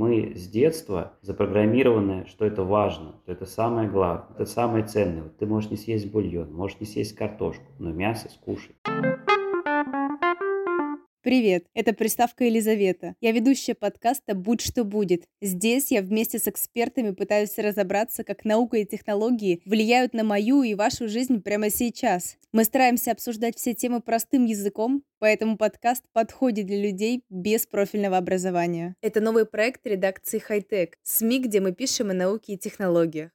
мы с детства запрограммированы, что это важно, что это самое главное, это самое ценное. Вот ты можешь не съесть бульон, можешь не съесть картошку, но мясо скушай. Привет, это приставка Елизавета. Я ведущая подкаста «Будь что будет». Здесь я вместе с экспертами пытаюсь разобраться, как наука и технологии влияют на мою и вашу жизнь прямо сейчас. Мы стараемся обсуждать все темы простым языком, поэтому подкаст подходит для людей без профильного образования. Это новый проект редакции «Хайтек», СМИ, где мы пишем о науке и технологиях.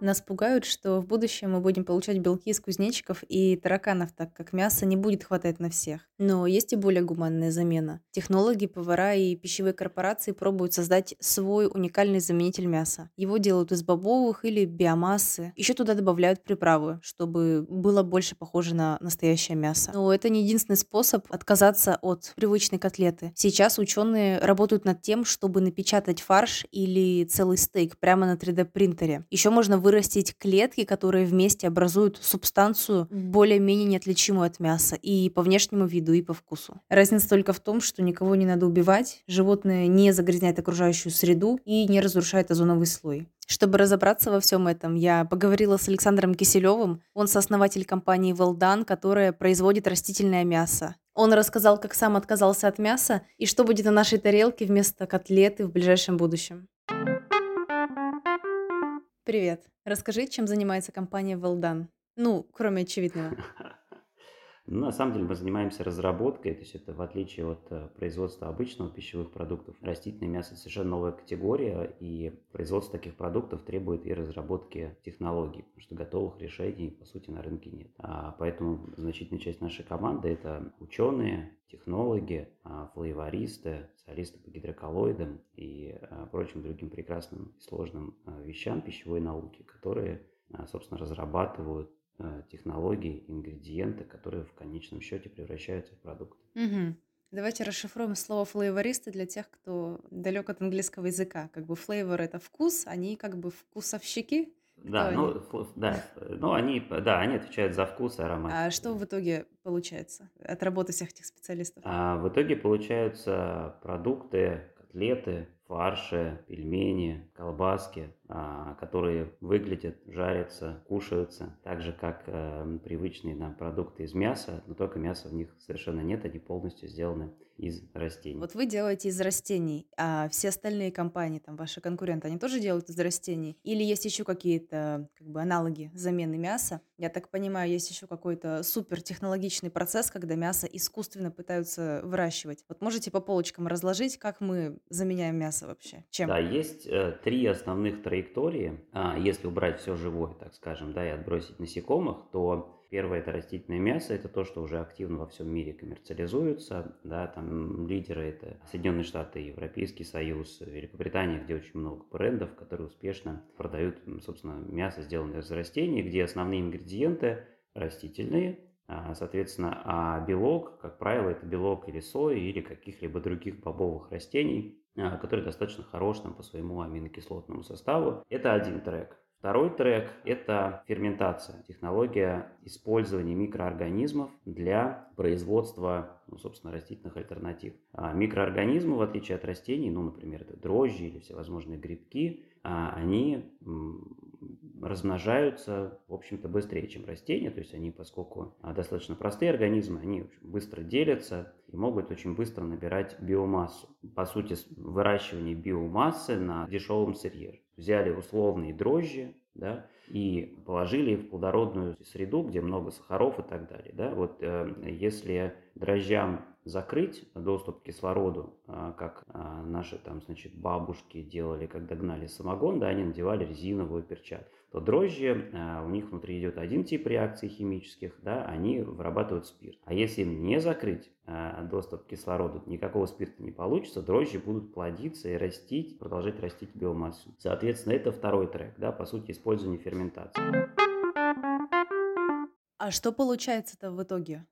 Нас пугают, что в будущем мы будем получать белки из кузнечиков и тараканов, так как мяса не будет хватать на всех. Но есть и более гуманная замена. Технологи, повара и пищевые корпорации пробуют создать свой уникальный заменитель мяса. Его делают из бобовых или биомассы. Еще туда добавляют приправы, чтобы было больше похоже на настоящее мясо. Но это не единственный способ отказаться от привычной котлеты. Сейчас ученые работают над тем, чтобы напечатать фарш или целый стейк прямо на 3D принтере. Еще можно вы вырастить клетки, которые вместе образуют субстанцию более-менее неотличимую от мяса и по внешнему виду, и по вкусу. Разница только в том, что никого не надо убивать, животное не загрязняет окружающую среду и не разрушает озоновый слой. Чтобы разобраться во всем этом, я поговорила с Александром Киселевым. Он сооснователь компании Велдан, которая производит растительное мясо. Он рассказал, как сам отказался от мяса и что будет на нашей тарелке вместо котлеты в ближайшем будущем. Привет. Расскажи, чем занимается компания Велдан? Ну, кроме очевидного. Ну, на самом деле мы занимаемся разработкой, то есть это в отличие от э, производства обычного пищевых продуктов, растительное мясо совершенно новая категория, и производство таких продуктов требует и разработки технологий, потому что готовых решений, по сути, на рынке нет. А поэтому значительная часть нашей команды – это ученые, технологи, а, флейвористы, специалисты по гидроколлоидам и а, прочим другим прекрасным и сложным а, вещам пищевой науки, которые, собственно, разрабатывают технологии, ингредиенты, которые в конечном счете превращаются в продукт. Угу. Давайте расшифруем слово флейвористы для тех, кто далек от английского языка. Как бы флейвор это вкус, они как бы вкусовщики, да, ну, да, ну они, да, они отвечают за вкус и аромат. А что в итоге получается от работы всех этих специалистов? А в итоге получаются продукты, котлеты, фарши, пельмени, колбаски, которые выглядят, жарятся, кушаются, так же, как э, привычные нам продукты из мяса, но только мяса в них совершенно нет, они полностью сделаны из растений. Вот вы делаете из растений, а все остальные компании, там ваши конкуренты, они тоже делают из растений? Или есть еще какие-то как бы аналоги замены мяса? Я так понимаю, есть еще какой-то супертехнологичный процесс, когда мясо искусственно пытаются выращивать. Вот можете по полочкам разложить, как мы заменяем мясо вообще? Чем? Да, есть э, три основных траектории. А, если убрать все живое, так скажем, да, и отбросить насекомых, то Первое – это растительное мясо, это то, что уже активно во всем мире коммерциализуется, да, там лидеры – это Соединенные Штаты, Европейский Союз, Великобритания, где очень много брендов, которые успешно продают, собственно, мясо, сделанное из растений, где основные ингредиенты растительные, соответственно, а белок, как правило, это белок или сои, или каких-либо других бобовых растений, а, который достаточно хорош там, по своему аминокислотному составу. Это один трек. Второй трек – это ферментация, технология использования микроорганизмов для производства, ну, собственно, растительных альтернатив. А микроорганизмы, в отличие от растений, ну, например, это дрожжи или всевозможные грибки, а они размножаются, в общем-то, быстрее, чем растения. То есть они, поскольку а, достаточно простые организмы, они быстро делятся и могут очень быстро набирать биомассу. По сути, выращивание биомассы на дешевом сырье взяли условные дрожжи, да, и положили в плодородную среду, где много сахаров и так далее. Да? Вот э, если дрожжам закрыть доступ к кислороду, э, как э, наши там, значит, бабушки делали, когда гнали самогон, да, они надевали резиновую перчатку то дрожжи, э, у них внутри идет один тип реакций химических, да, они вырабатывают спирт. А если им не закрыть доступ к кислороду, никакого спирта не получится, дрожжи будут плодиться и растить, продолжать растить биомассу. Соответственно, это второй трек, да, по сути, использование ферментации. А что получается-то в итоге?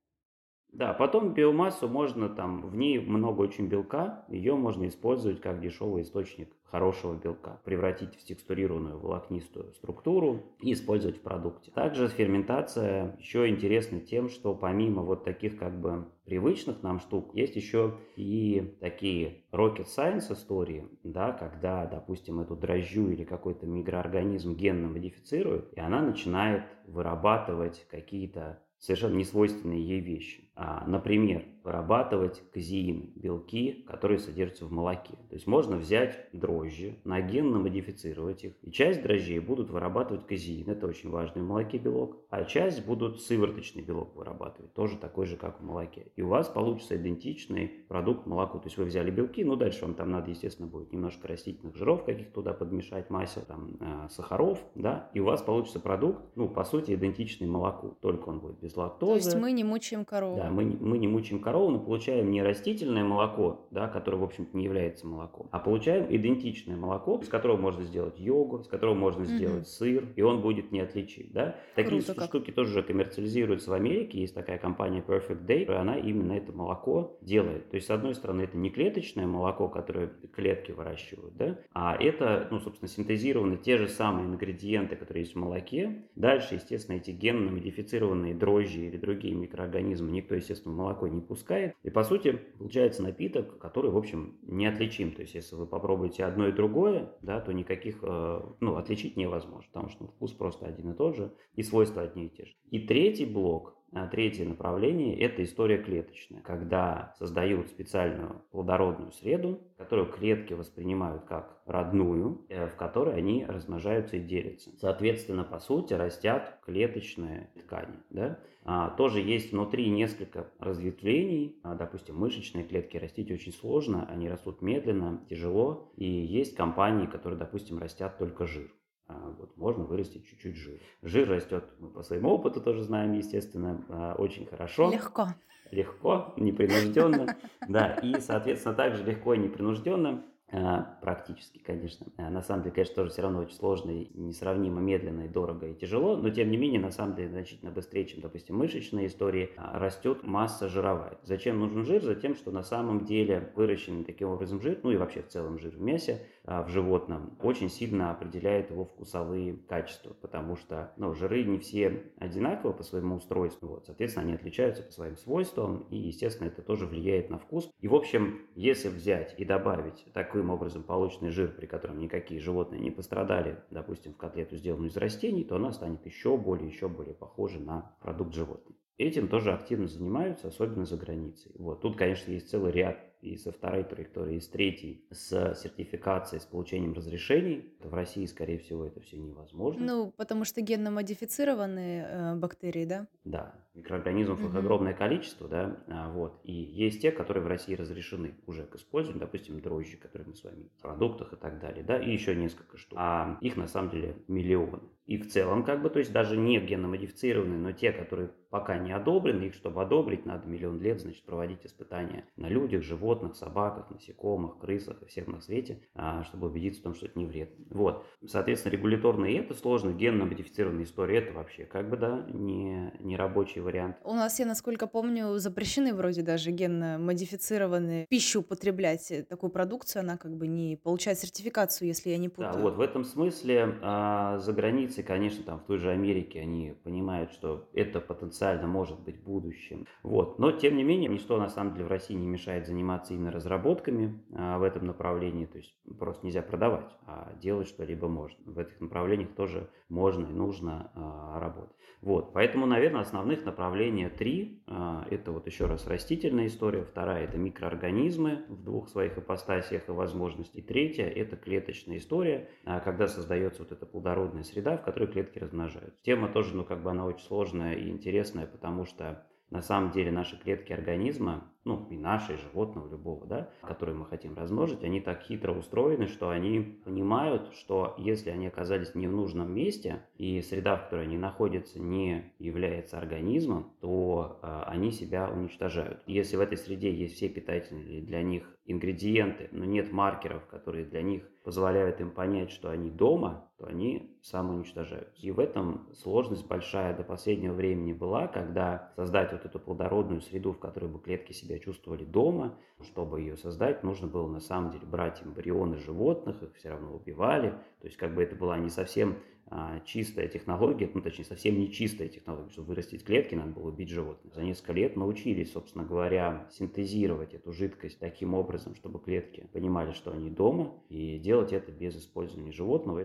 Да, потом биомассу можно там, в ней много очень белка, ее можно использовать как дешевый источник хорошего белка, превратить в текстурированную волокнистую структуру и использовать в продукте. Также ферментация еще интересна тем, что помимо вот таких как бы привычных нам штук, есть еще и такие rocket science истории, да, когда, допустим, эту дрожжу или какой-то микроорганизм генно модифицируют, и она начинает вырабатывать какие-то совершенно несвойственные ей вещи. А, например, вырабатывать казеин, белки, которые содержатся в молоке. То есть можно взять дрожжи, нагенно модифицировать их, и часть дрожжей будут вырабатывать казеин, это очень важный в молоке белок, а часть будут сывороточный белок вырабатывать, тоже такой же, как в молоке. И у вас получится идентичный продукт молоку. То есть вы взяли белки, ну дальше вам там надо, естественно, будет немножко растительных жиров каких-то туда подмешать, масел, там, э, сахаров, да, и у вас получится продукт, ну, по сути, идентичный молоку, только он будет без лактозы. То есть мы не мучаем корову. Да, мы, мы не мучаем корову, но получаем не растительное молоко, да, которое, в общем-то, не является молоком, а получаем идентичное молоко, из которого можно сделать йогурт, из которого можно сделать угу. сыр, и он будет неотличим. Да? Такие Круто штуки как. тоже коммерциализируются в Америке. Есть такая компания Perfect Day, она именно это молоко делает. То есть, с одной стороны, это не клеточное молоко, которое клетки выращивают, да, а это, ну, собственно, синтезированы те же самые ингредиенты, которые есть в молоке. Дальше, естественно, эти генно модифицированные дрожжи или другие микроорганизмы никто, естественно, молоко не пускает. И, по сути, получается напиток, который, в общем, неотличим. То есть, если вы попробуете одно и другое, да, то никаких, э, ну, отличить невозможно, потому что ну, вкус просто один и тот же, и свойства одни и те же. И третий блок третье направление – это история клеточная, когда создают специальную плодородную среду, которую клетки воспринимают как родную, э, в которой они размножаются и делятся. Соответственно, по сути, растят клеточные ткани. Да? А, тоже есть внутри несколько разветвлений. А, допустим, мышечные клетки растить очень сложно, они растут медленно, тяжело. И есть компании, которые, допустим, растят только жир. А, вот, можно вырастить чуть-чуть жир. Жир растет, мы по своему опыту тоже знаем, естественно, а, очень хорошо. Легко. Легко, непринужденно. Да, и, соответственно, также легко и непринужденно а, практически, конечно. На самом деле, конечно, тоже все равно очень сложно и несравнимо медленно и дорого и тяжело, но тем не менее, на самом деле, значительно быстрее, чем, допустим, мышечные истории, растет масса жировая. Зачем нужен жир? Затем, что на самом деле выращенный таким образом жир, ну и вообще в целом жир в мясе, в животном, очень сильно определяет его вкусовые качества, потому что ну, жиры не все одинаковы по своему устройству, вот, соответственно, они отличаются по своим свойствам, и, естественно, это тоже влияет на вкус. И, в общем, если взять и добавить таким образом полученный жир, при котором никакие животные не пострадали, допустим, в котлету, сделанную из растений, то она станет еще более, еще более похожей на продукт животных. Этим тоже активно занимаются, особенно за границей. Вот. Тут, конечно, есть целый ряд и со второй траектории, и с третьей, с сертификацией, с получением разрешений. В России, скорее всего, это все невозможно. Ну, потому что генно-модифицированные э, бактерии, да? Да, микроорганизмов угу. их огромное количество, да, а, вот. И есть те, которые в России разрешены уже к использованию, допустим, дрожжи, которые мы с вами в продуктах и так далее, да, и еще несколько штук. А их на самом деле миллионы. И в целом, как бы, то есть даже не генно-модифицированные, но те, которые пока не одобрены, их чтобы одобрить, надо миллион лет, значит, проводить испытания на людях, животных, собаках, насекомых, крысах и всех на свете, а, чтобы убедиться в том, что это не вред. Вот. Соответственно, регуляторные это сложно, генно-модифицированная история это вообще как бы, да, не, не рабочий вариант. У нас, я насколько помню, запрещены вроде даже генно-модифицированные пищу употреблять, э, такую продукцию, она как бы не получает сертификацию, если я не путаю. Да, вот в этом смысле а, за границей Американцы, конечно, там в той же Америке, они понимают, что это потенциально может быть будущим. Вот. Но, тем не менее, ничто на самом деле в России не мешает заниматься именно разработками а, в этом направлении. То есть просто нельзя продавать, а делать что-либо можно. В этих направлениях тоже можно и нужно а, работать. Вот. Поэтому, наверное, основных направлений три. А, это вот еще раз растительная история. Вторая – это микроорганизмы в двух своих ипостасиях и возможностей. Третья – это клеточная история, а, когда создается вот эта плодородная среда, в которой клетки размножаются. Тема тоже, ну, как бы она очень сложная и интересная, потому что на самом деле наши клетки организма, ну, и наши, и животного, любого, да, которые мы хотим размножить, они так хитро устроены, что они понимают, что если они оказались не в нужном месте, и среда, в которой они находятся, не является организмом, то э, они себя уничтожают. Если в этой среде есть все питательные для них ингредиенты, но нет маркеров, которые для них позволяют им понять, что они дома, то они самоуничтожаются. И в этом сложность большая до последнего времени была, когда создать вот эту плодородную среду, в которой бы клетки себя чувствовали дома, чтобы ее создать, нужно было на самом деле брать эмбрионы животных, их все равно убивали. То есть как бы это была не совсем а, чистая технология, ну точнее совсем не чистая технология, чтобы вырастить клетки, надо было убить животных. За несколько лет научились, собственно говоря, синтезировать эту жидкость таким образом, чтобы клетки понимали, что они дома, и делать это без использования животного.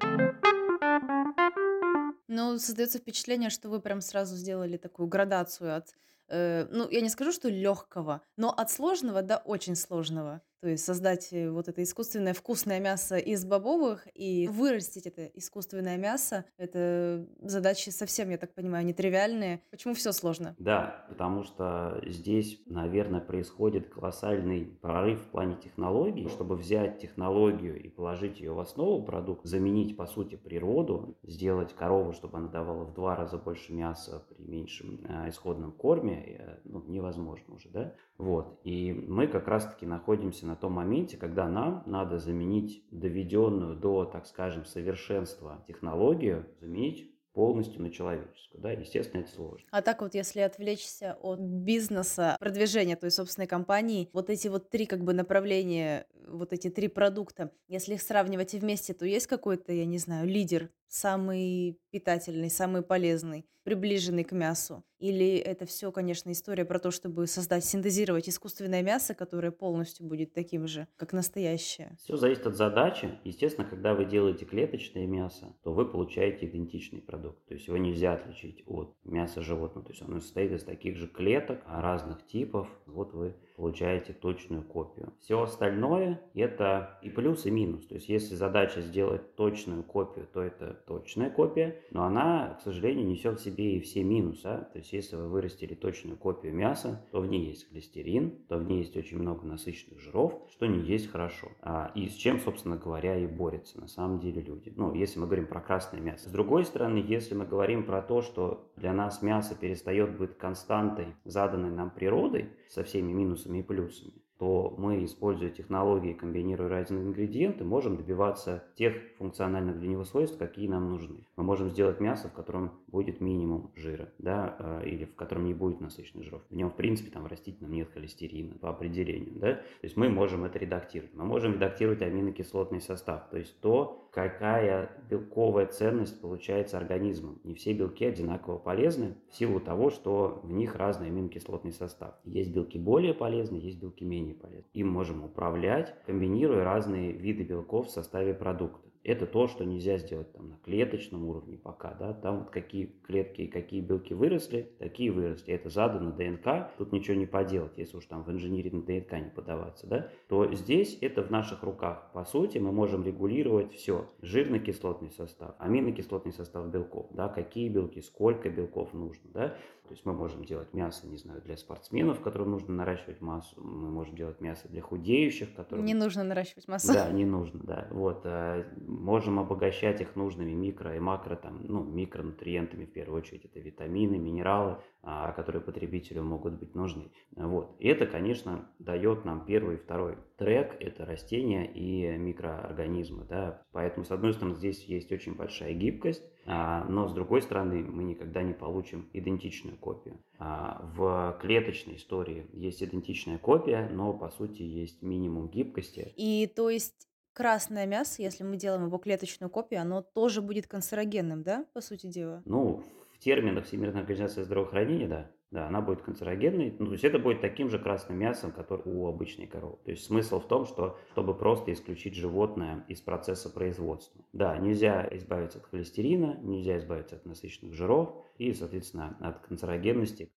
Ну, создается впечатление, что вы прям сразу сделали такую градацию от, э, ну, я не скажу, что легкого, но от сложного до очень сложного. То есть создать э, вот это искусственное вкусное мясо из бобовых и вырастить это искусственное мясо, это задачи совсем, я так понимаю, нетривиальные. Почему все сложно? Да, потому что здесь, наверное, происходит колоссальный прорыв в плане технологий. Чтобы взять технологию и положить ее в основу продукта, заменить, по сути, природу, сделать корову, чтобы она давала в два раза больше мяса при меньшем э, исходном корме, э, ну, невозможно уже, да? Вот. И мы как раз-таки находимся на том моменте, когда нам надо заменить доведенную до, так скажем, совершенства технологию, заменить полностью на человеческую. Да, естественно, это сложно. А так вот, если отвлечься от бизнеса, продвижения той собственной компании, вот эти вот три как бы направления, вот эти три продукта, если их сравнивать вместе, то есть какой-то, я не знаю, лидер, самый питательный, самый полезный, приближенный к мясу? Или это все, конечно, история про то, чтобы создать, синтезировать искусственное мясо, которое полностью будет таким же, как настоящее? Все зависит от задачи. Естественно, когда вы делаете клеточное мясо, то вы получаете идентичный продукт. То есть его нельзя отличить от мяса животного. То есть оно состоит из таких же клеток разных типов. Вот вы получаете точную копию. Все остальное это и плюс, и минус. То есть если задача сделать точную копию, то это точная копия, но она, к сожалению, несет в себе и все минусы. А? То есть если вы вырастили точную копию мяса, то в ней есть холестерин, то в ней есть очень много насыщенных жиров, что не есть хорошо. А, и с чем, собственно говоря, и борются на самом деле люди. Ну, если мы говорим про красное мясо. С другой стороны, если мы говорим про то, что для нас мясо перестает быть константой, заданной нам природой, со всеми минусами и плюсами, то мы, используя технологии, комбинируя разные ингредиенты, можем добиваться тех функциональных для него свойств, какие нам нужны. Мы можем сделать мясо, в котором будет минимум жира, да, э, или в котором не будет насыщенных жиров. В нем, в принципе, там в растительном нет холестерина по определению, да. То есть мы можем это редактировать. Мы можем редактировать аминокислотный состав, то есть то, какая белковая ценность получается организмом. Не все белки одинаково полезны в силу того, что в них разный аминокислотный состав. Есть белки более полезные, есть белки менее менее полезны. Им можем управлять, комбинируя разные виды белков в составе продукта. Это то, что нельзя сделать там на клеточном уровне пока, да, там вот какие клетки и какие белки выросли, такие выросли. Это задано ДНК, тут ничего не поделать, если уж там в инжиниринг ДНК не подаваться, да, то здесь это в наших руках. По сути, мы можем регулировать все. Жирно-кислотный состав, аминокислотный состав белков, да, какие белки, сколько белков нужно, да, то есть мы можем делать мясо, не знаю, для спортсменов, которым нужно наращивать массу. Мы можем делать мясо для худеющих, которым... Не нужно наращивать массу. Да, не нужно, да. Вот. А, можем обогащать их нужными микро и макро, там, ну, микронутриентами, в первую очередь, это витамины, минералы, а, которые потребителю могут быть нужны. Вот. И это, конечно, дает нам первый и второй трек, это растения и микроорганизмы. Да. Поэтому, с одной стороны, здесь есть очень большая гибкость, но с другой стороны, мы никогда не получим идентичную копию. А, в клеточной истории есть идентичная копия, но по сути есть минимум гибкости. И то есть красное мясо, если мы делаем его клеточную копию, оно тоже будет канцерогенным, да, по сути дела? Ну, в терминах Всемирной организации здравоохранения, да. Да, она будет канцерогенной. Ну, то есть это будет таким же красным мясом, который у обычной коровы. То есть смысл в том, что чтобы просто исключить животное из процесса производства. Да, нельзя избавиться от холестерина, нельзя избавиться от насыщенных жиров и, соответственно, от канцерогенности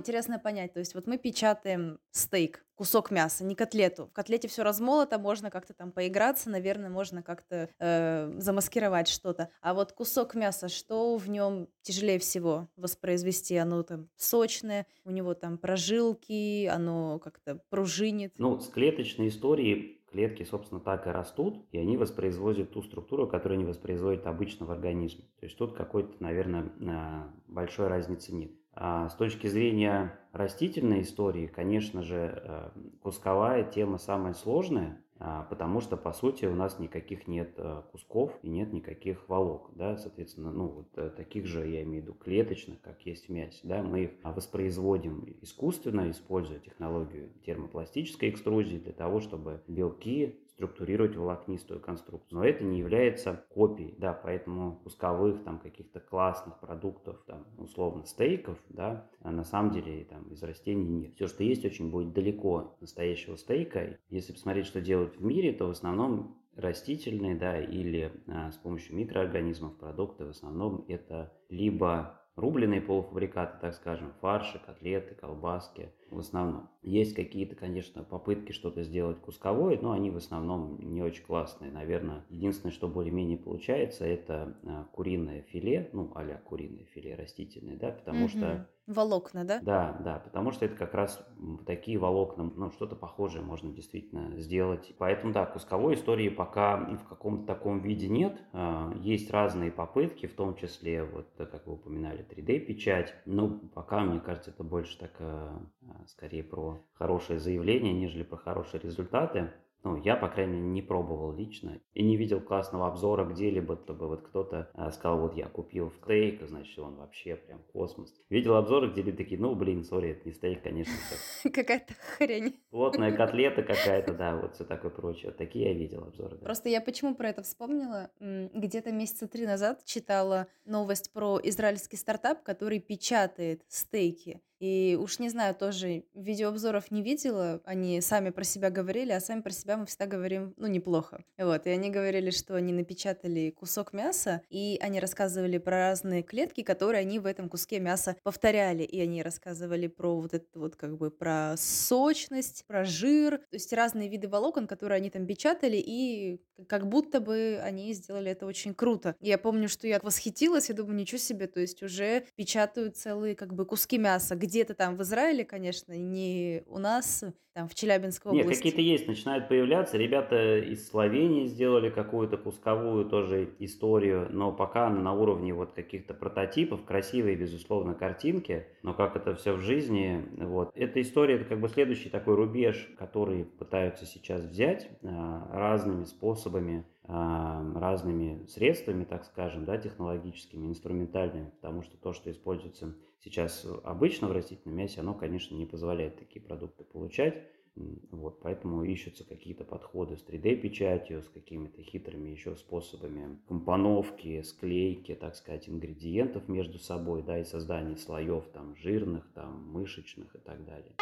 интересно понять, то есть вот мы печатаем стейк, кусок мяса, не котлету. В котлете все размолото, можно как-то там поиграться, наверное, можно как-то э, замаскировать что-то. А вот кусок мяса, что в нем тяжелее всего воспроизвести? Оно там сочное, у него там прожилки, оно как-то пружинит. Ну, с клеточной историей клетки, собственно, так и растут, и они воспроизводят ту структуру, которую они воспроизводят обычно в организме. То есть тут какой-то, наверное, а, большой разницы нет. А с точки зрения растительной истории, конечно же, э, кусковая тема самая сложная, а, потому что, по сути, у нас никаких нет э, кусков и нет никаких волокон, да, соответственно, ну, вот э, таких же, я имею в виду, клеточных, как есть в да, мы их воспроизводим искусственно, используя технологию термопластической экструзии для того, чтобы белки структурировать волокнистую конструкцию. Но это не является копией, да, поэтому пусковых там каких-то классных продуктов, там, условно, стейков, да, а на самом деле там из растений нет. Все, что есть, очень будет далеко настоящего стейка. Если посмотреть, что делают в мире, то в основном растительные, да, или а, с помощью микроорганизмов продукты, в основном это либо рубленые полуфабрикаты, так скажем, фарши, котлеты, колбаски в основном. Есть какие-то, конечно, попытки что-то сделать кусковое, но они в основном не очень классные. Наверное, единственное, что более-менее получается, это а, куриное филе, ну, а куриное филе растительное, да, потому угу. что Волокна, да? Да, да, потому что это как раз такие волокна, ну, что-то похожее можно действительно сделать. Поэтому, да, кусковой истории пока в каком-то таком виде нет. А, есть разные попытки, в том числе, вот, как вы упоминали, 3D-печать. Ну, пока, мне кажется, это больше так, а, скорее про хорошее заявление, нежели про хорошие результаты. Ну, я, по крайней мере, не пробовал лично и не видел классного обзора где-либо, чтобы вот кто-то а, сказал, вот я купил стейк, значит, он вообще прям космос. Видел обзоры, где люди такие, ну, блин, сори, это не стейк, конечно. Какая-то хрень. Плотная котлета какая-то, да, вот все такое прочее. Такие я видел обзоры. Просто я почему про это вспомнила? Где-то месяца три назад читала новость про израильский стартап, который печатает стейки. И уж не знаю, тоже видеообзоров не видела, они сами про себя говорили, а сами про себя мы всегда говорим, ну, неплохо. Вот, и они говорили, что они напечатали кусок мяса, и они рассказывали про разные клетки, которые они в этом куске мяса повторяли, и они рассказывали про вот это вот как бы про сочность, про жир, то есть разные виды волокон, которые они там печатали, и как будто бы они сделали это очень круто. Я помню, что я восхитилась, я думаю, ничего себе, то есть уже печатают целые как бы куски мяса, где-то там в Израиле, конечно, не у нас, там в Челябинской области. Нет, какие-то есть, начинают появляться. Ребята из Словении сделали какую-то кусковую тоже историю, но пока она на уровне вот каких-то прототипов, красивые, безусловно, картинки, но как это все в жизни, вот. Эта история, это как бы следующий такой рубеж, который пытаются сейчас взять а, разными способами, разными средствами, так скажем, да, технологическими, инструментальными, потому что то, что используется сейчас обычно в растительном мясе, оно, конечно, не позволяет такие продукты получать. Вот, поэтому ищутся какие-то подходы с 3D-печатью, с какими-то хитрыми еще способами компоновки, склейки, так сказать, ингредиентов между собой, да, и создания слоев там жирных, там мышечных и так далее.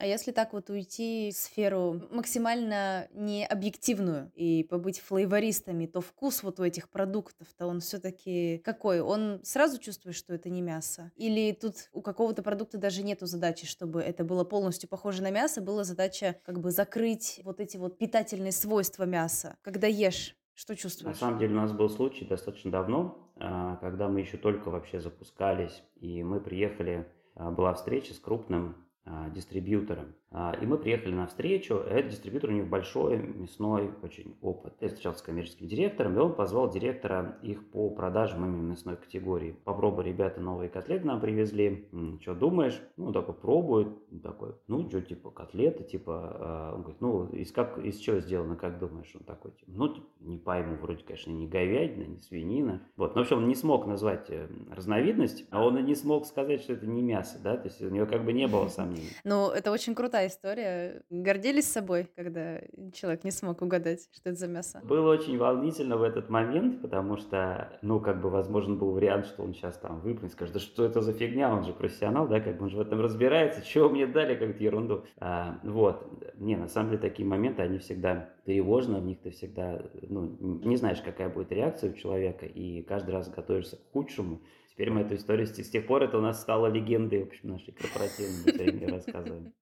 А если так вот уйти в сферу максимально не объективную и побыть флейвористами, то вкус вот у этих продуктов-то он все-таки какой? Он сразу чувствует, что это не мясо? Или тут у какого-то продукта даже нету задачи, чтобы это было полностью похоже на мясо, была задача как бы закрыть вот эти вот питательные свойства мяса, когда ешь? Что чувствуешь? На самом деле у нас был случай достаточно давно, а, когда мы еще только вообще запускались, и мы приехали, а, была встреча с крупным дистрибьютором. А, и мы приехали на встречу. Этот дистрибьютор у них большой, мясной очень опыт. Я встречался с коммерческим директором, и он позвал директора их по продажам именно мясной категории. Попробуй, ребята, новые котлеты нам привезли. Что думаешь? Ну, такой пробует. Такой, ну, что, типа, котлеты, типа, а, он говорит, ну, из, как, из чего сделано, как думаешь? Он такой, типа, ну, типа, не пойму, вроде, конечно, не говядина, не свинина. Вот, но, в общем, он не смог назвать э, разновидность, а он и не смог сказать, что это не мясо, да, то есть у него как бы не было сомнений. Ну, это очень крутая история. Гордились собой, когда человек не смог угадать, что это за мясо? Было очень волнительно в этот момент, потому что, ну, как бы, возможен был вариант, что он сейчас там выплюнет, скажет, да что это за фигня, он же профессионал, да, как бы он же в этом разбирается, чего мне дали какую-то ерунду. А, вот. Не, на самом деле такие моменты, они всегда тревожно, в них ты всегда, ну, не знаешь, какая будет реакция у человека, и каждый раз готовишься к худшему, Теперь мы эту историю с тех пор это у нас стало легендой, в общем, нашей корпоративной, мы все рассказываем.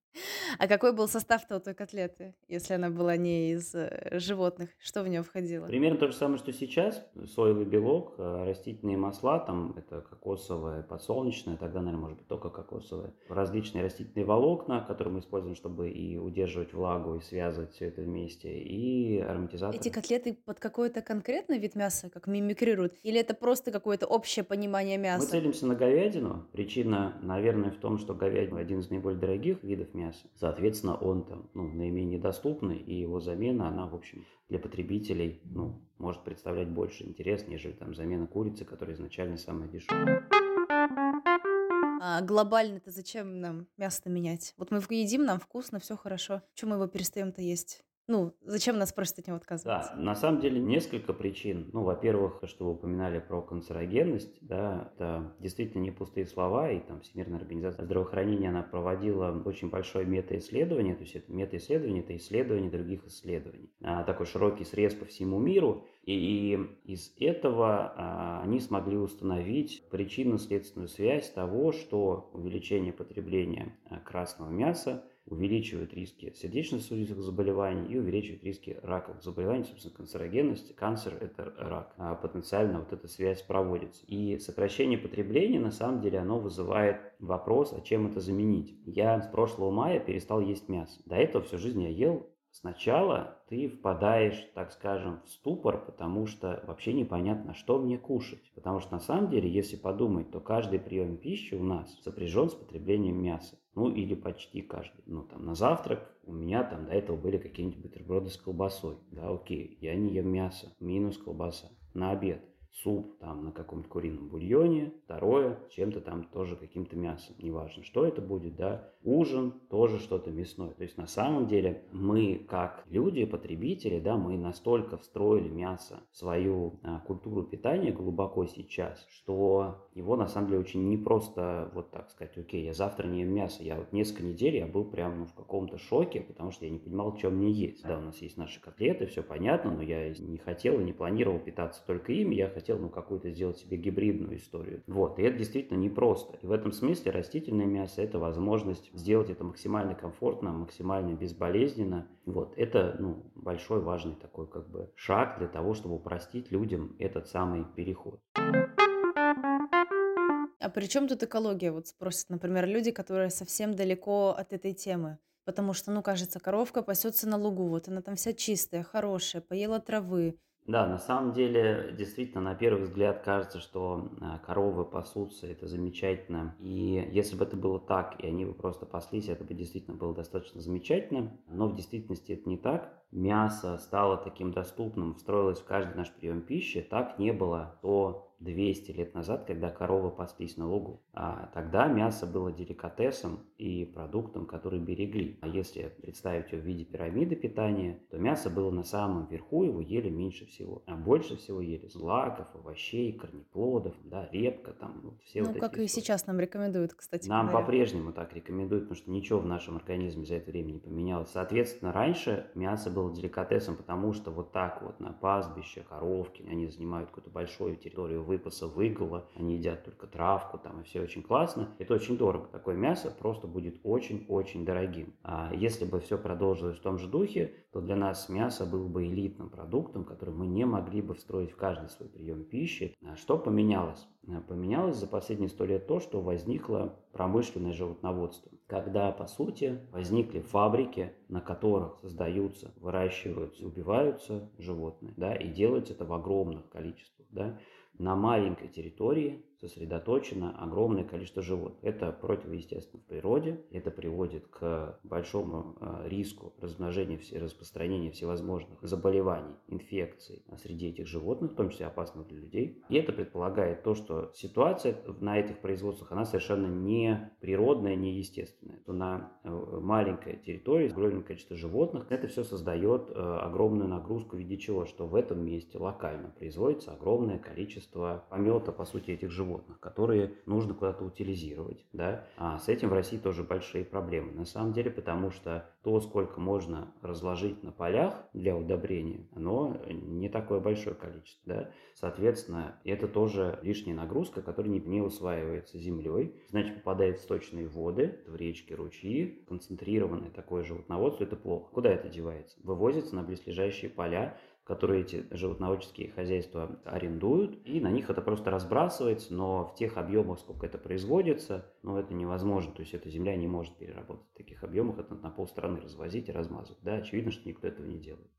А какой был состав-то у той котлеты, если она была не из э, животных? Что в нее входило? Примерно то же самое, что сейчас. Соевый белок, э, растительные масла, там это кокосовое, подсолнечное, тогда, наверное, может быть только кокосовое. Различные растительные волокна, которые мы используем, чтобы и удерживать влагу, и связывать все это вместе, и ароматизатор. Эти котлеты под какой-то конкретный вид мяса, как мимикрируют? Или это просто какое-то общее понимание мяса? Мы целимся на говядину. Причина, наверное, в том, что говядина один из наиболее дорогих видов мяса. Соответственно, он там ну, наименее доступный, и его замена, она, в общем, для потребителей ну, может представлять больше интерес, нежели там замена курицы, которая изначально самая дешевая. А глобально-то зачем нам мясо менять? Вот мы едим, нам вкусно, все хорошо. Чего мы его перестаем-то есть? Ну, зачем нас просят от него отказываться? Да, на самом деле несколько причин. Ну, во-первых, что вы упоминали про канцерогенность, да, это действительно не пустые слова, и там Всемирная организация здравоохранения, она проводила очень большое метаисследование, то есть это метаисследование, это исследование других исследований. А, такой широкий срез по всему миру, и, и из этого а, они смогли установить причинно-следственную связь того, что увеличение потребления а, красного мяса увеличивают риски сердечно-сосудистых заболеваний и увеличивают риски раковых заболеваний, собственно, канцерогенность. Канцер – это рак. А потенциально вот эта связь проводится. И сокращение потребления, на самом деле, оно вызывает вопрос, а чем это заменить. Я с прошлого мая перестал есть мясо. До этого всю жизнь я ел Сначала ты впадаешь, так скажем, в ступор, потому что вообще непонятно, что мне кушать. Потому что на самом деле, если подумать, то каждый прием пищи у нас сопряжен с потреблением мяса ну или почти каждый. Ну там на завтрак у меня там до этого были какие-нибудь бутерброды с колбасой, да, окей, я не ем мясо, минус колбаса. На обед суп там на каком-то курином бульоне, второе чем-то там тоже каким-то мясом, неважно, что это будет, да, ужин тоже что-то мясное. То есть на самом деле мы как люди, потребители, да, мы настолько встроили мясо в свою а, культуру питания глубоко сейчас, что его на самом деле очень непросто вот так сказать, окей, я завтра не ем мясо. Я вот несколько недель я был прям ну, в каком-то шоке, потому что я не понимал, что мне есть. Да, у нас есть наши котлеты, все понятно, но я не хотел и не планировал питаться только ими, я хотел ну какую-то сделать себе гибридную историю. Вот, и это действительно непросто. И в этом смысле растительное мясо – это возможность сделать это максимально комфортно, максимально безболезненно. Вот, это ну, большой важный такой как бы шаг для того, чтобы упростить людям этот самый переход. А при чем тут экология? Вот спросят, например, люди, которые совсем далеко от этой темы. Потому что, ну, кажется, коровка пасется на лугу, вот она там вся чистая, хорошая, поела травы, да, на самом деле, действительно, на первый взгляд кажется, что а, коровы пасутся, это замечательно. И если бы это было так, и они бы просто паслись, это бы действительно было достаточно замечательно. Но в действительности это не так. Мясо стало таким доступным, встроилось в каждый наш прием пищи. Так не было до 200 лет назад, когда коровы паслись на лугу. А тогда мясо было деликатесом и продуктом, который берегли. А если представить его в виде пирамиды питания, то мясо было на самом верху, его ели меньше всего. А больше всего ели злаков, овощей, корнеплодов, да, репка, там вот все ну, вот как и сейчас нам рекомендуют, кстати Нам говоря. по-прежнему так рекомендуют, потому что ничего в нашем организме за это время не поменялось. Соответственно, раньше мясо было деликатесом, потому что вот так вот на пастбище коровки, они занимают какую-то большую территорию выпаса, выгула, они едят только травку там, и все очень классно. Это очень дорого. Такое мясо просто будет очень-очень дорогим. А если бы все продолжилось в том же духе, то для нас мясо было бы элитным продуктом, который мы не могли бы встроить в каждый свой прием пищи. А что поменялось? Поменялось за последние сто лет то, что возникло промышленное животноводство, когда, по сути, возникли фабрики, на которых создаются, выращиваются, убиваются животные, да, и делается это в огромных количествах, да, на маленькой территории сосредоточено огромное количество животных. Это противоестественно в природе, это приводит к большому э, риску размножения, распространения всевозможных заболеваний, инфекций среди этих животных, в том числе опасных для людей. И это предполагает то, что ситуация на этих производствах, она совершенно не природная, не естественная. То на э, маленькой территории с огромным количеством животных это все создает э, огромную нагрузку в виде чего? Что в этом месте локально производится огромное количество помета, по сути, этих животных животных, которые нужно куда-то утилизировать. Да? А с этим в России тоже большие проблемы. На самом деле, потому что то, сколько можно разложить на полях для удобрения, оно не такое большое количество. Да? Соответственно, это тоже лишняя нагрузка, которая не, не усваивается землей, значит, попадает в сточные воды, в речки, ручьи, концентрированное такое животноводство, это плохо. Куда это девается? Вывозится на близлежащие поля, которые эти животноводческие хозяйства арендуют, и на них это просто разбрасывается, но в тех объемах, сколько это производится, ну, это невозможно, то есть эта земля не может переработать в таких объемах, это на полстраны развозить и размазывать, да, очевидно, что никто этого не делает.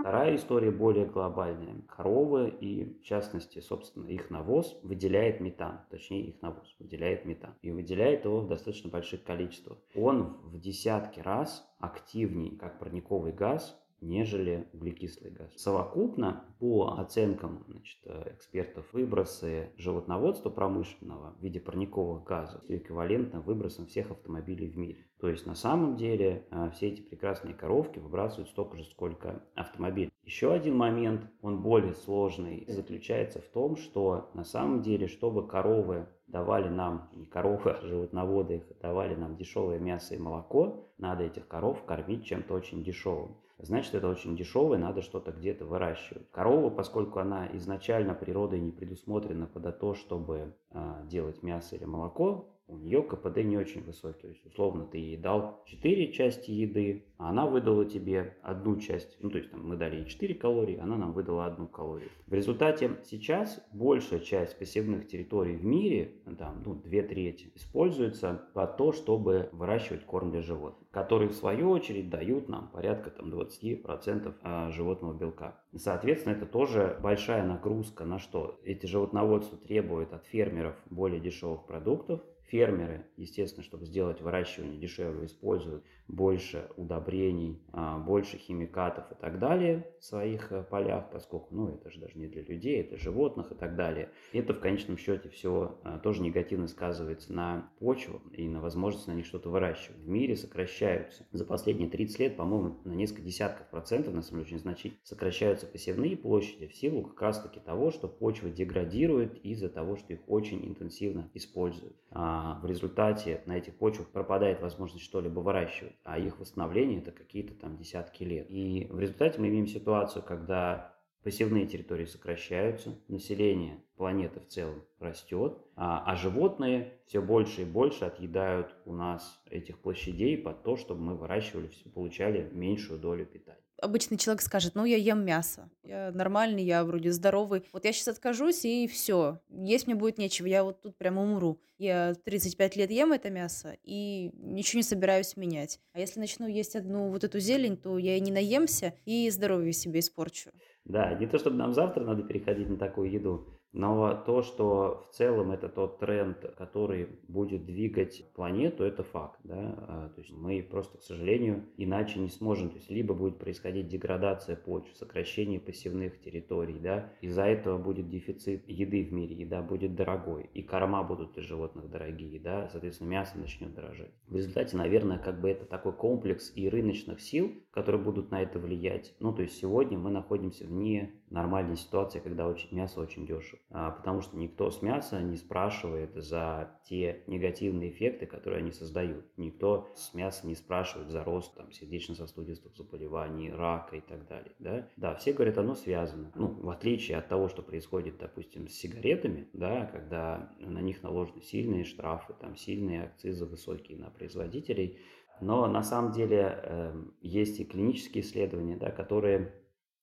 Вторая история более глобальная. Коровы и, в частности, собственно, их навоз выделяет метан. Точнее, их навоз выделяет метан. И выделяет его в достаточно больших количествах. Он в десятки раз активнее, как парниковый газ, нежели углекислый газ. Совокупно, по оценкам значит, экспертов, выбросы животноводства промышленного в виде парниковых газов эквивалентно выбросам всех автомобилей в мире. То есть на самом деле а, все эти прекрасные коровки выбрасывают столько же, сколько автомобилей. Еще один момент, он более сложный, заключается в том, что на самом деле, чтобы коровы давали нам, не коровы, а животноводы, давали нам дешевое мясо и молоко, надо этих коров кормить чем-то очень дешевым значит это очень дешево, и надо что-то где-то выращивать. Корова, поскольку она изначально природой не предусмотрена под то, чтобы э, делать мясо или молоко, у нее КПД не очень высокий. То есть, условно, ты ей дал 4 части еды, а она выдала тебе одну часть. Ну, то есть, там, мы дали ей 4 калории, она нам выдала одну калорию. В результате сейчас большая часть посевных территорий в мире, там, ну, 2 трети, используется под то, чтобы выращивать корм для животных, которые, в свою очередь, дают нам порядка там, 20% а, животного белка. Соответственно, это тоже большая нагрузка на что? Эти животноводства требуют от фермеров более дешевых продуктов, Фермеры, естественно, чтобы сделать выращивание дешевле, используют больше удобрений, а, больше химикатов и так далее в своих э, полях, поскольку, ну, это же даже не для людей, это животных и так далее. Это в конечном счете все а, тоже негативно сказывается на почву и на возможность на них что-то выращивать. В мире сокращаются за последние 30 лет, по-моему, на несколько десятков процентов, на самом деле очень значительно, сокращаются посевные площади в силу как раз-таки того, что почва деградирует из-за того, что их очень интенсивно используют. А в результате на этих почвах пропадает возможность что-либо выращивать а их восстановление это какие-то там десятки лет. И в результате мы имеем ситуацию, когда посевные территории сокращаются, население планеты в целом растет, а, а животные все больше и больше отъедают у нас этих площадей под то, чтобы мы выращивали, получали меньшую долю питания обычный человек скажет, ну, я ем мясо, я нормальный, я вроде здоровый. Вот я сейчас откажусь, и все, есть мне будет нечего, я вот тут прямо умру. Я 35 лет ем это мясо, и ничего не собираюсь менять. А если начну есть одну вот эту зелень, то я и не наемся, и здоровье себе испорчу. Да, не то чтобы нам завтра надо переходить на такую еду, но то, что в целом это тот тренд, который будет двигать планету, это факт. Да? То есть мы просто, к сожалению, иначе не сможем. То есть либо будет происходить деградация почв, сокращение посевных территорий, да? из-за этого будет дефицит еды в мире, еда будет дорогой, и корма будут для животных дорогие, да? соответственно, мясо начнет дорожать. В результате, наверное, как бы это такой комплекс и рыночных сил, которые будут на это влиять. Ну, то есть сегодня мы находимся в ненормальной ситуации, когда очень, мясо очень дешево. А, потому что никто с мяса не спрашивает за те негативные эффекты, которые они создают. Никто с мяса не спрашивает за рост там, сердечно-сосудистых заболеваний, рака и так далее. Да? да, все говорят, оно связано. Ну, в отличие от того, что происходит, допустим, с сигаретами, да, когда на них наложены сильные штрафы, там, сильные акцизы высокие на производителей, но на самом деле э, есть и клинические исследования, да, которые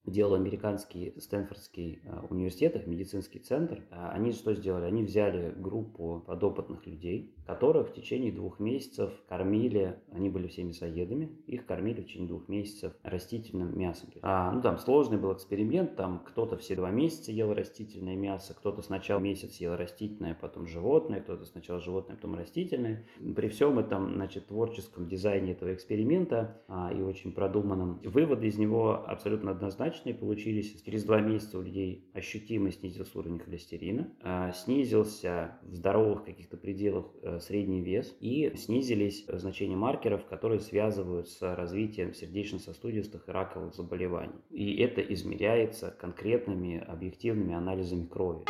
делал американский Стэнфордский э, университет, медицинский центр. А они что сделали? Они взяли группу подопытных людей, которых в течение двух месяцев кормили, они были все мясоедами, их кормили в течение двух месяцев растительным мясом. А, ну там сложный был эксперимент, там кто-то все два месяца ел растительное мясо, кто-то сначала месяц ел растительное, потом животное, кто-то сначала животное, потом растительное. При всем этом, значит, творческом дизайне этого эксперимента а, и очень продуманном, выводы из него абсолютно однозначны однозначные получились. Через два месяца у людей ощутимо снизился уровень холестерина, а, снизился в здоровых каких-то пределах э, средний вес и снизились значения маркеров, которые связывают с развитием сердечно-сосудистых и раковых заболеваний. И это измеряется конкретными объективными анализами крови.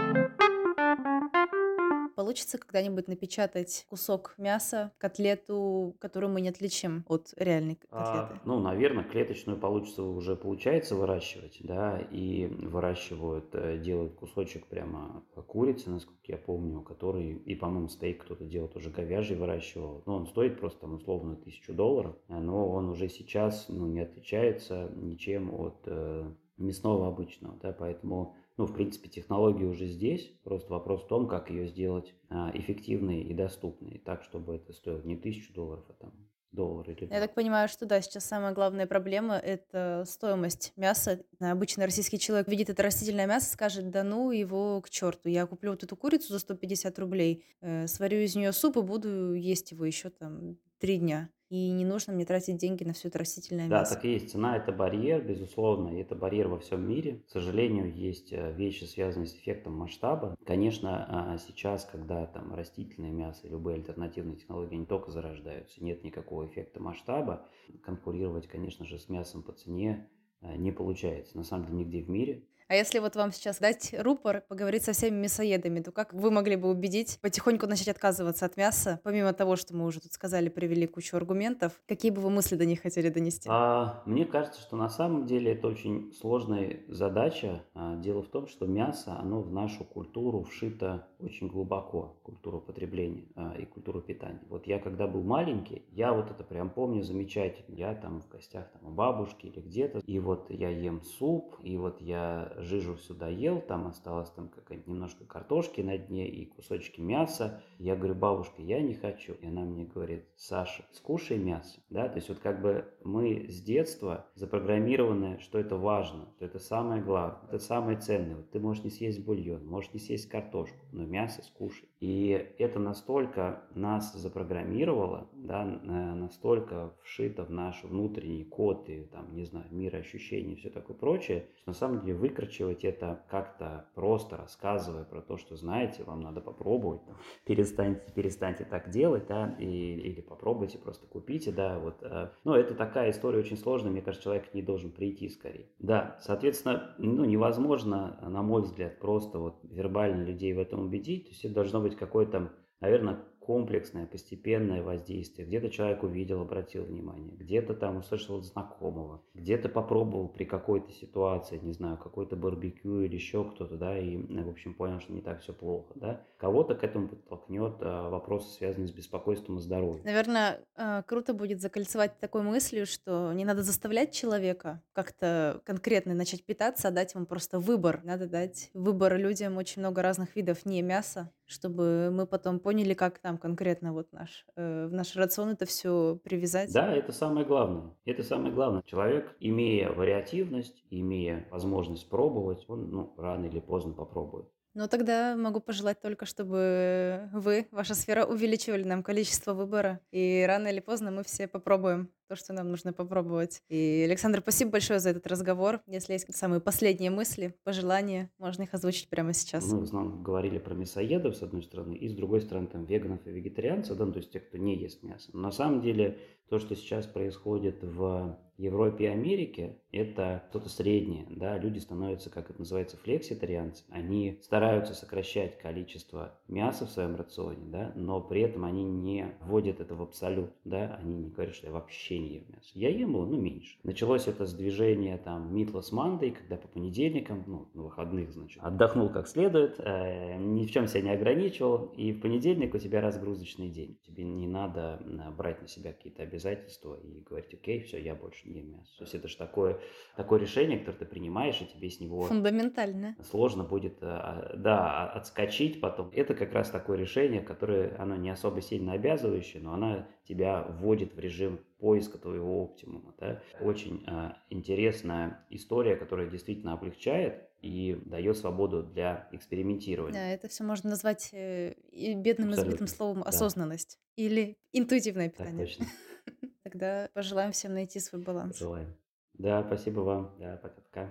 Получится когда-нибудь напечатать кусок мяса, котлету, которую мы не отличим от реальной А, котлеты? ну, наверное, клеточную получится уже получается выращивать, да, и выращивают, э, делают кусочек прямо курицы, насколько я помню, который, и, по-моему, стейк кто-то делает уже говяжий выращивал. Ну, он стоит просто там условно тысячу долларов, э, но он уже сейчас, ну, не отличается ничем от э, мясного обычного, да, поэтому ну, в принципе, технология уже здесь, просто вопрос в том, как ее сделать а, эффективной и доступной, так, чтобы это стоило не тысячу долларов, а там доллар или Я так понимаю, что да, сейчас самая главная проблема– это стоимость мяса. Обычный российский человек видит это растительное мясо, скажет, да ну его к черту, я куплю вот эту курицу за 150 рублей, э, сварю из нее суп и буду есть его еще там три дня и не нужно мне тратить деньги на все это растительное Да, мясо. так и есть. Цена– это барьер, безусловно, и это барьер во всем мире. К сожалению, есть э, вещи, связанные с эффектом масштаба. Конечно, а, сейчас, когда там растительное мясо и любые альтернативные технологии не только зарождаются, нет никакого эффекта масштаба, конкурировать, конечно же, с мясом по цене э, не получается. На самом деле, нигде в мире. А если вот вам сейчас дать рупор, поговорить со всеми мясоедами, то как вы могли бы убедить потихоньку начать отказываться от мяса, помимо того, что мы уже тут сказали, привели кучу аргументов, какие бы вы мысли до них хотели донести? А, мне кажется, что на самом деле это очень сложная задача. А, дело в том, что мясо, оно в нашу культуру вшито очень глубоко, культуру потребления а, и культуру питания. Вот я когда был маленький, я вот это прям помню замечательно. Я там в гостях там, у бабушки или где-то, и вот я ем суп, и вот я жижу сюда ел, там осталось там какая-нибудь немножко картошки на дне и кусочки мяса. Я говорю, бабушка, я не хочу. И она мне говорит, Саша, скушай мясо. Да, то есть вот как бы мы с детства запрограммированы, что это важно, что это самое главное, это самое ценное. Вот ты можешь не съесть бульон, можешь не съесть картошку, но мясо скушай. И это настолько нас запрограммировало, да, настолько вшито в наш внутренний код и там, не знаю, мир ощущений и все такое прочее, что на самом деле выкручивать это как-то просто рассказывая про то, что знаете, вам надо попробовать, там, перестаньте, перестаньте так делать, да, и, или попробуйте, просто купите, да, вот. Э, ну, это такая история очень сложная, мне кажется, человек не должен прийти скорее. Да, соответственно, ну, невозможно, на мой взгляд, просто вот вербально людей в этом убедить, то есть это должно быть какой-то, наверное, комплексное, постепенное воздействие. Где-то человек увидел, обратил внимание, где-то там услышал знакомого, где-то попробовал при какой-то ситуации, не знаю, какой-то барбекю или еще кто-то, да, и, в общем, понял, что не так все плохо, да. Кого-то к этому подтолкнет а, вопросы, связанные с беспокойством о здоровье. Наверное, а, круто будет закольцевать такой мыслью, что не надо заставлять человека как-то конкретно начать питаться, а дать ему просто выбор. Надо дать выбор людям очень много разных видов не мяса, чтобы мы потом поняли, как там конкретно вот наш, э, в наш рацион это все привязать. Да, это самое главное. Это самое главное. Человек, имея вариативность, имея возможность пробовать, он ну, рано или поздно попробует. Ну, тогда могу пожелать только, чтобы вы, ваша сфера, увеличивали нам количество выбора. И рано или поздно мы все попробуем то, что нам нужно попробовать. И, Александр, спасибо большое за этот разговор. Если есть самые последние мысли, пожелания, можно их озвучить прямо сейчас. Мы в основном говорили про мясоедов, с одной стороны, и с другой стороны, там, веганов и вегетарианцев, да, ну, то есть тех, кто не ест мясо. Но на самом деле то, что сейчас происходит в Европе и Америке – это что-то среднее. Да? Люди становятся, как это называется, флекситарианцы. Они стараются сокращать количество мяса в своем рационе, да? но при этом они не вводят это в абсолют. Да? Они не говорят, что я вообще не ем мясо. Я ем его, но меньше. Началось это с движения там Meatless Monday, когда по понедельникам, ну, на выходных, значит, отдохнул как следует, э, ни в чем себя не ограничивал, и в понедельник у тебя разгрузочный день. Тебе не надо э, брать на себя какие-то обязательства и говорить, окей, все, я больше не ем мясо. То есть это же такое, такое решение, которое ты принимаешь, и тебе с него... Фундаментально. Сложно будет, а, да, отскочить потом. Это как раз такое решение, которое, оно не особо сильно обязывающее, но оно тебя вводит в режим поиска твоего оптимума. Да? Очень э, интересная история, которая действительно облегчает и дает свободу для экспериментирования. Да, это все можно назвать э, бедным Абсолютно. избитым словом осознанность да. или интуитивное питание. Так точно. Тогда пожелаем всем найти свой баланс. Желаем. Да, спасибо вам. Да, пока-пока.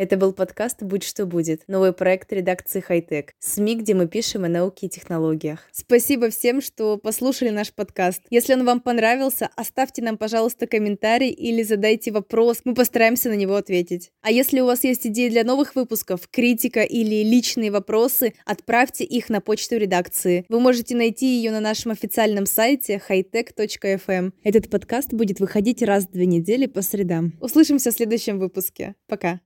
Это был подкаст «Будь что будет», новый проект редакции «Хайтек», СМИ, где мы пишем о науке и технологиях. Спасибо всем, что послушали наш подкаст. Если он вам понравился, оставьте нам, пожалуйста, комментарий или задайте вопрос, мы постараемся на него ответить. А если у вас есть идеи для новых выпусков, критика или личные вопросы, отправьте их на почту редакции. Вы можете найти ее на нашем официальном сайте hightech.fm. Этот подкаст будет выходить раз в две недели по средам. Услышимся в следующем выпуске. Пока.